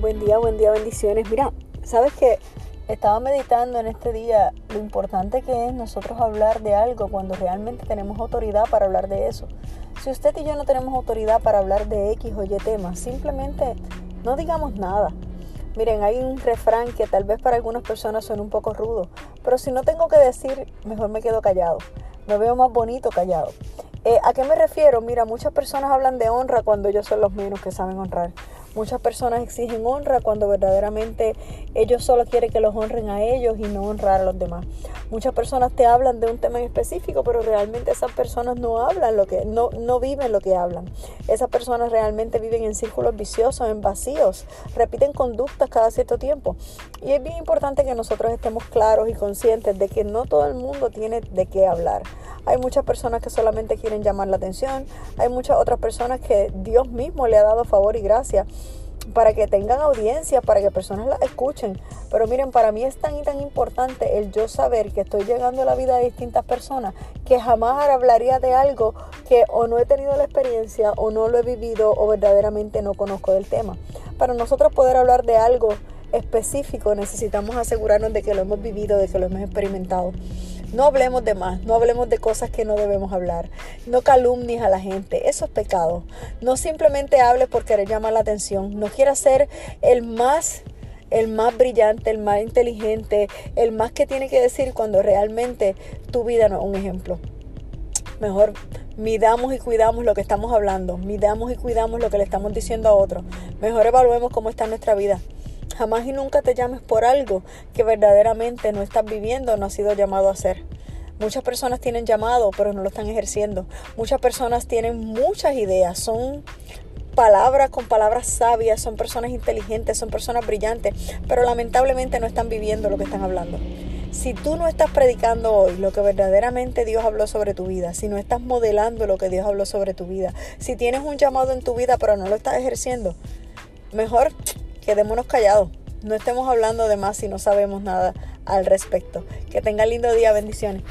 Buen día, buen día, bendiciones. Mira, sabes que estaba meditando en este día lo importante que es nosotros hablar de algo cuando realmente tenemos autoridad para hablar de eso. Si usted y yo no tenemos autoridad para hablar de X o Y temas, simplemente no digamos nada. Miren, hay un refrán que tal vez para algunas personas suena un poco rudo, pero si no tengo que decir, mejor me quedo callado. Me veo más bonito callado. Eh, ¿A qué me refiero? Mira, muchas personas hablan de honra cuando ellos son los menos que saben honrar. Muchas personas exigen honra cuando verdaderamente ellos solo quieren que los honren a ellos y no honrar a los demás. Muchas personas te hablan de un tema en específico, pero realmente esas personas no hablan lo que, no, no viven lo que hablan. Esas personas realmente viven en círculos viciosos, en vacíos, repiten conductas cada cierto tiempo. Y es bien importante que nosotros estemos claros y conscientes de que no todo el mundo tiene de qué hablar. Hay muchas personas que solamente quieren llamar la atención. Hay muchas otras personas que Dios mismo le ha dado favor y gracia para que tengan audiencia, para que personas la escuchen. Pero miren, para mí es tan y tan importante el yo saber que estoy llegando a la vida de distintas personas que jamás hablaría de algo que o no he tenido la experiencia o no lo he vivido o verdaderamente no conozco del tema. Para nosotros poder hablar de algo específico necesitamos asegurarnos de que lo hemos vivido, de que lo hemos experimentado. No hablemos de más, no hablemos de cosas que no debemos hablar. No calumnies a la gente, eso es pecado. No simplemente hables por querer llamar la atención. No quieras ser el más el más brillante, el más inteligente, el más que tiene que decir cuando realmente tu vida no es un ejemplo. Mejor midamos y cuidamos lo que estamos hablando, midamos y cuidamos lo que le estamos diciendo a otros. Mejor evaluemos cómo está nuestra vida. Jamás y nunca te llames por algo que verdaderamente no estás viviendo, no has sido llamado a hacer. Muchas personas tienen llamado, pero no lo están ejerciendo. Muchas personas tienen muchas ideas, son palabras con palabras sabias, son personas inteligentes, son personas brillantes, pero lamentablemente no están viviendo lo que están hablando. Si tú no estás predicando hoy lo que verdaderamente Dios habló sobre tu vida, si no estás modelando lo que Dios habló sobre tu vida, si tienes un llamado en tu vida pero no lo estás ejerciendo, mejor quedémonos callados. No estemos hablando de más si no sabemos nada al respecto. Que tenga lindo día. Bendiciones.